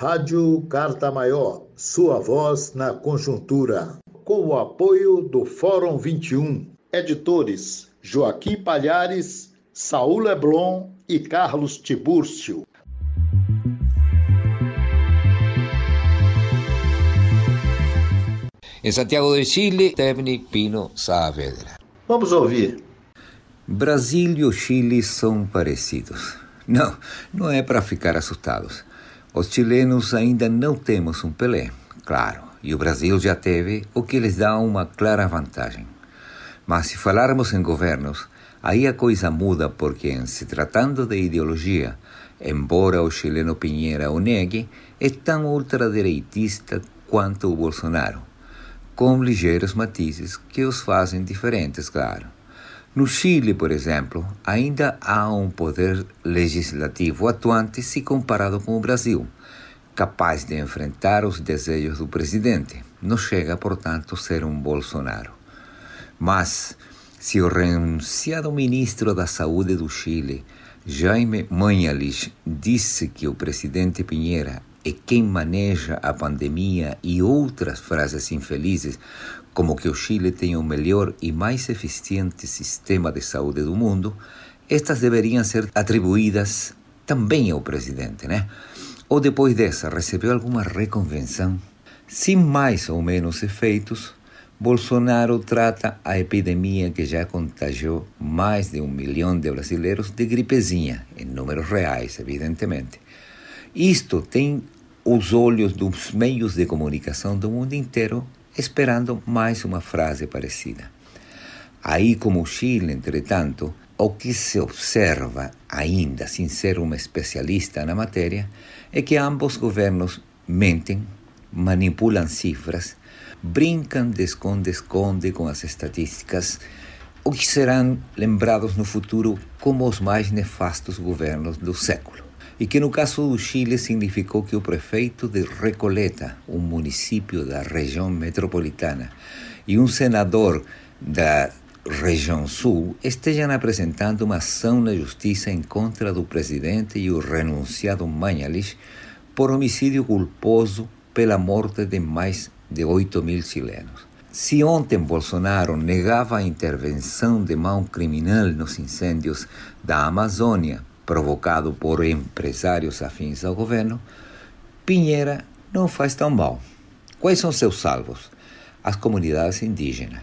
Rádio Carta Maior, sua voz na conjuntura. Com o apoio do Fórum 21. Editores Joaquim Palhares, Saul Leblon e Carlos Tibúrcio. Em Santiago de Chile, Tebni Pino Saavedra. Vamos ouvir. Brasil e o Chile são parecidos. Não, não é para ficar assustados. Os chilenos ainda não temos um Pelé, claro, e o Brasil já teve, o que lhes dá uma clara vantagem. Mas se falarmos em governos, aí a coisa muda porque, em se tratando de ideologia, embora o chileno Pinheira o negue, é tão ultradireitista quanto o Bolsonaro com ligeiros matizes que os fazem diferentes, claro. No Chile, por exemplo, ainda há um poder legislativo atuante se comparado com o Brasil, capaz de enfrentar os desejos do presidente. Não chega, portanto, a ser um Bolsonaro. Mas, se o renunciado ministro da Saúde do Chile, Jaime Mañalich, disse que o presidente Pinheira é quem maneja a pandemia e outras frases infelizes, como que o Chile tem o melhor e mais eficiente sistema de saúde do mundo, estas deveriam ser atribuídas também ao presidente, né? Ou depois dessa, recebeu alguma reconvenção? Sem mais ou menos efeitos, Bolsonaro trata a epidemia que já contagiou mais de um milhão de brasileiros de gripezinha, em números reais, evidentemente. Isto tem os olhos dos meios de comunicação do mundo inteiro esperando mais uma frase parecida. Aí, como o Chile, entretanto, o que se observa, ainda sem ser um especialista na matéria, é que ambos governos mentem, manipulam cifras, brincam de esconde-esconde com as estatísticas, o que serão lembrados no futuro como os mais nefastos governos do século e que no caso do Chile significou que o prefeito de Recoleta, um município da região metropolitana, e um senador da região sul estejam apresentando uma ação na justiça em contra do presidente e o renunciado Mañalich por homicídio culposo pela morte de mais de 8 mil chilenos. Se ontem Bolsonaro negava a intervenção de mão criminal nos incêndios da Amazônia provocado por empresários afins ao governo, Pinheira não faz tão mal. Quais são seus salvos? As comunidades indígenas.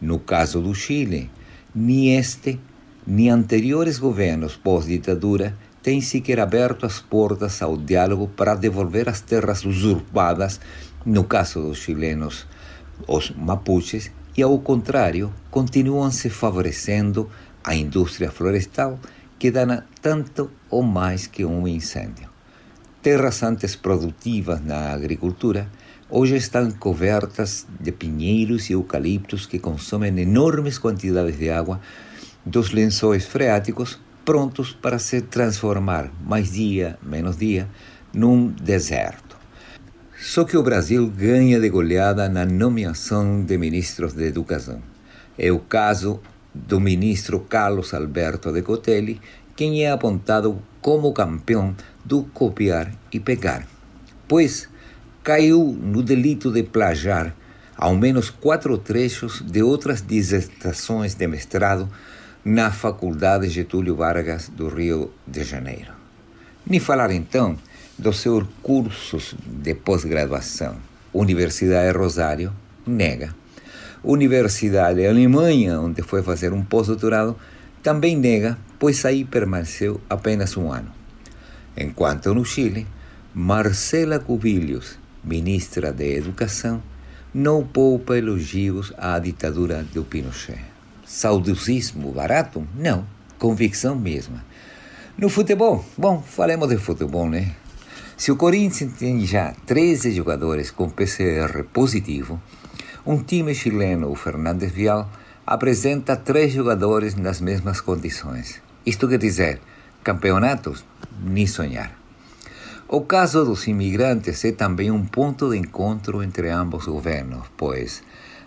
No caso do Chile, nem este nem anteriores governos pós-ditadura têm sequer aberto as portas ao diálogo para devolver as terras usurpadas, no caso dos chilenos, os mapuches, e ao contrário, continuam se favorecendo a indústria florestal que dana tanto ou mais que um incêndio. Terras antes produtivas na agricultura hoje estão cobertas de pinheiros e eucaliptos que consomem enormes quantidades de água dos lençóis freáticos prontos para se transformar, mais dia, menos dia, num deserto. Só que o Brasil ganha de goleada na nomeação de ministros de educação. É o caso do ministro Carlos Alberto de Cotelli, quem é apontado como campeão do copiar e pegar, pois caiu no delito de plagiar ao menos quatro trechos de outras dissertações de mestrado na Faculdade Getúlio Vargas do Rio de Janeiro. Nem falar então dos seus cursos de pós-graduação. Universidade Rosário nega Universidade Alemanha, onde foi fazer um pós-doutorado, também nega, pois aí permaneceu apenas um ano. Enquanto no Chile, Marcela Cubillos, ministra de Educação, não poupa elogios à ditadura do Pinochet. Saudosismo barato? Não, convicção mesma. No futebol, bom, falemos de futebol, né? Se o Corinthians tem já 13 jogadores com PCR positivo, um time chileno, o Fernandes Vial, apresenta três jogadores nas mesmas condições. Isto quer dizer, campeonatos, nem sonhar. O caso dos imigrantes é também um ponto de encontro entre ambos governos, pois,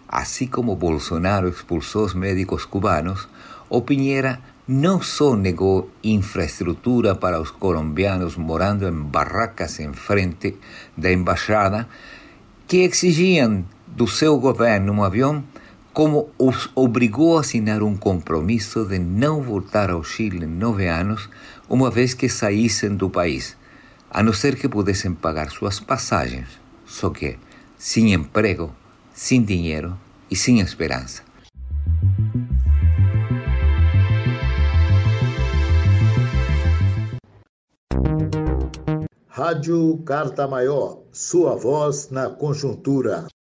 assim como Bolsonaro expulsou os médicos cubanos, o Pinheira não só negou infraestrutura para os colombianos morando em barracas em frente da embaixada, que exigiam do seu governo um avião, como os obrigou a assinar um compromisso de não voltar ao Chile em nove anos, uma vez que saíssem do país, a não ser que pudessem pagar suas passagens, só que sem emprego, sem dinheiro e sem esperança. Rádio Carta Maior, sua voz na conjuntura.